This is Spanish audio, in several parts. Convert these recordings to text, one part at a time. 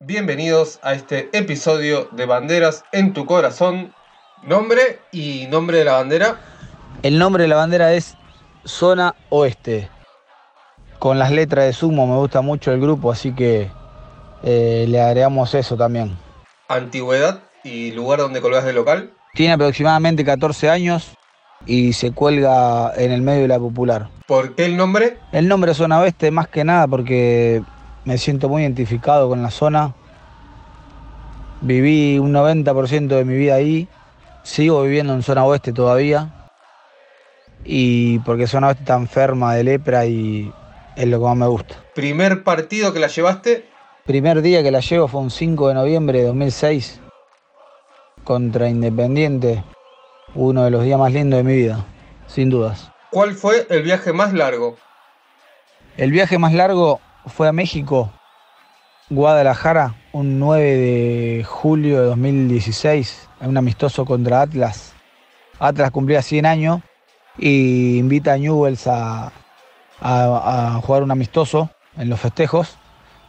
Bienvenidos a este episodio de Banderas en tu corazón. Nombre y nombre de la bandera. El nombre de la bandera es Zona Oeste. Con las letras de sumo me gusta mucho el grupo, así que eh, le agregamos eso también. Antigüedad y lugar donde colgás de local. Tiene aproximadamente 14 años y se cuelga en el medio de la popular. ¿Por qué el nombre? El nombre Zona Oeste más que nada porque me siento muy identificado con la zona. Viví un 90% de mi vida ahí, sigo viviendo en zona oeste todavía. Y porque zona oeste está enferma de lepra y es lo que más me gusta. ¿Primer partido que la llevaste? Primer día que la llevo fue un 5 de noviembre de 2006 contra Independiente, uno de los días más lindos de mi vida, sin dudas. ¿Cuál fue el viaje más largo? El viaje más largo fue a México, Guadalajara, un 9 de julio de 2016, en un amistoso contra Atlas. Atlas cumplía 100 años y invita a Newells a, jugar un amistoso en los festejos.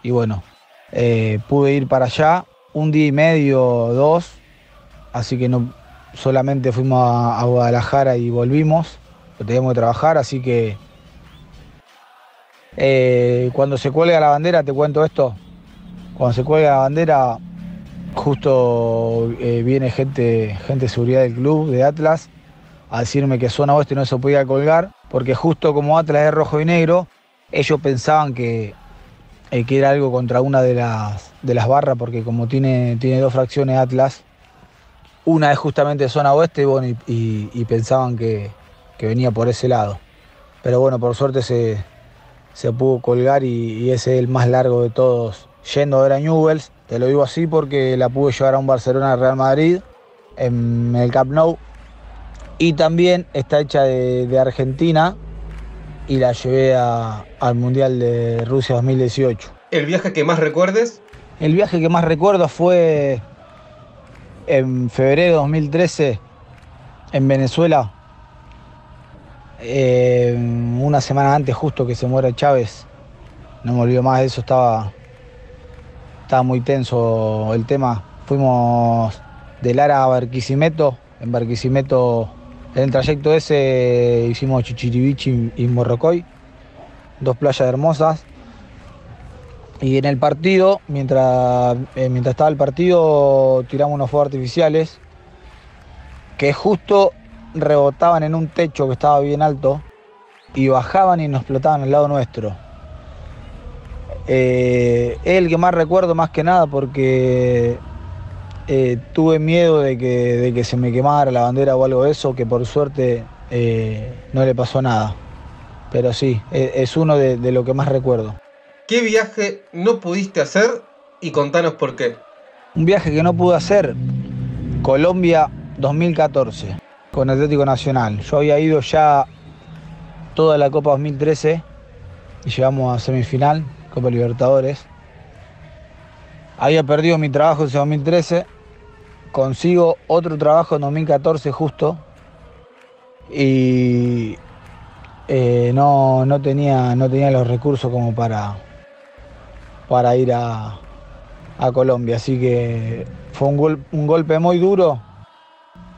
Y bueno, eh, pude ir para allá un día y medio, dos, así que no solamente fuimos a, a Guadalajara y volvimos, teníamos que trabajar, así que eh, cuando se cuelga la bandera, te cuento esto, cuando se cuelga la bandera, justo eh, viene gente, gente de seguridad del club, de Atlas, a decirme que zona oeste no se podía colgar, porque justo como Atlas es rojo y negro, ellos pensaban que, eh, que era algo contra una de las, de las barras, porque como tiene, tiene dos fracciones Atlas, una es justamente zona oeste y, pensaban que venía por ese lado. Pero bueno, por suerte se, se pudo colgar y, ese es el más largo de todos. Yendo a ver a Newells, te lo digo así porque la pude llevar a un Barcelona Real Madrid en el Camp Nou. Y también está hecha de, Argentina y la llevé al Mundial de Rusia 2018. ¿El viaje que más recuerdes? El viaje que más recuerdo fue en febrero de 2013 en Venezuela eh, una semana antes justo que se muera Chávez, no me olvido más de eso, estaba, estaba muy tenso el tema. Fuimos de Lara a Barquisimeto, en Barquisimeto, en el trayecto ese hicimos Chichiribichi y Morrocoy, dos playas hermosas. Y en el partido, mientras, eh, mientras estaba el partido, tiramos unos fuegos artificiales, que justo rebotaban en un techo que estaba bien alto y bajaban y nos explotaban al lado nuestro. Eh, es el que más recuerdo más que nada porque eh, tuve miedo de que, de que, se me quemara la bandera o algo de eso, que por suerte eh, no le pasó nada. Pero sí, es, es uno de, de lo que más recuerdo. ¿Qué viaje no pudiste hacer y contanos por qué? Un viaje que no pude hacer, Colombia 2014 con Atlético Nacional. Yo había ido ya toda la Copa 2013 y llegamos a semifinal, Copa Libertadores. Había perdido mi trabajo en 2013, consigo otro trabajo en 2014 justo y eh, no, tenía, no tenía los recursos como para, para ir a, Colombia. Así que fue un, un golpe muy duro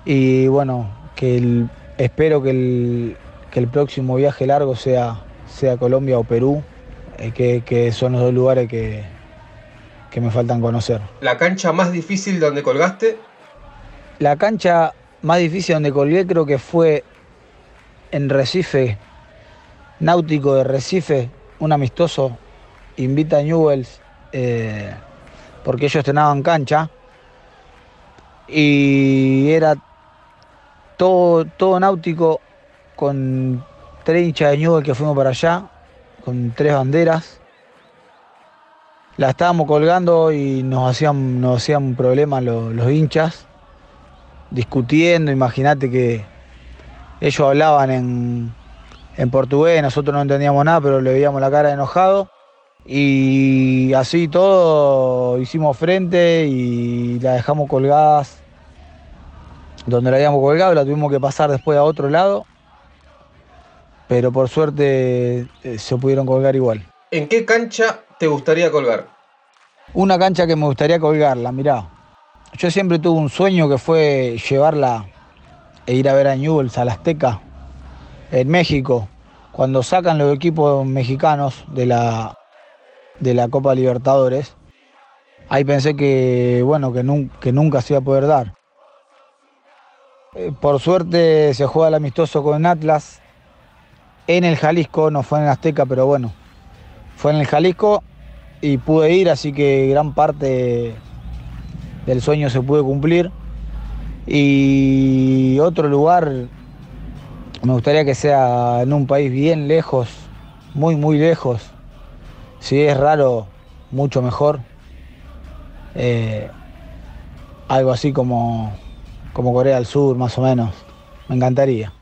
y bueno, que espero que el, próximo viaje largo sea, sea Colombia o Perú, eh, que, son los dos lugares que, que me faltan conocer. ¿La cancha más difícil donde colgaste? La cancha más difícil donde colgué creo que fue en Recife, Náutico de Recife, un amistoso, invita a Newells, eh, porque ellos tenían cancha, y era todo, náutico con tres hinchas de Newell que fuimos para allá, con tres banderas. La estábamos colgando y nos hacían, nos hacían problemas los, hinchas, discutiendo, imagínate que ellos hablaban en, en portugués, nosotros no entendíamos nada, pero le veíamos la cara enojado. Y así todo hicimos frente y la dejamos colgadas donde la habíamos colgado, la tuvimos que pasar después a otro lado, pero por suerte eh, se pudieron colgar igual. ¿En qué cancha te gustaría colgar? Una cancha que me gustaría colgarla, mirá. Yo siempre tuve un sueño que fue llevarla e ir a ver a Newell's, a la Azteca, en México, cuando sacan los equipos mexicanos de la, de la Copa Libertadores. Ahí pensé que, bueno, que, que nunca se iba a poder dar. Eh, por suerte se juega el amistoso con Atlas en el Jalisco, no fue en Azteca, pero bueno, fue en el Jalisco y pude ir, así que gran parte del sueño se pudo cumplir. Y otro lugar, me gustaría que sea en un país bien lejos, muy, muy lejos. Si es raro, mucho mejor. Eh, algo así como como Corea del Sur, más o menos. Me encantaría.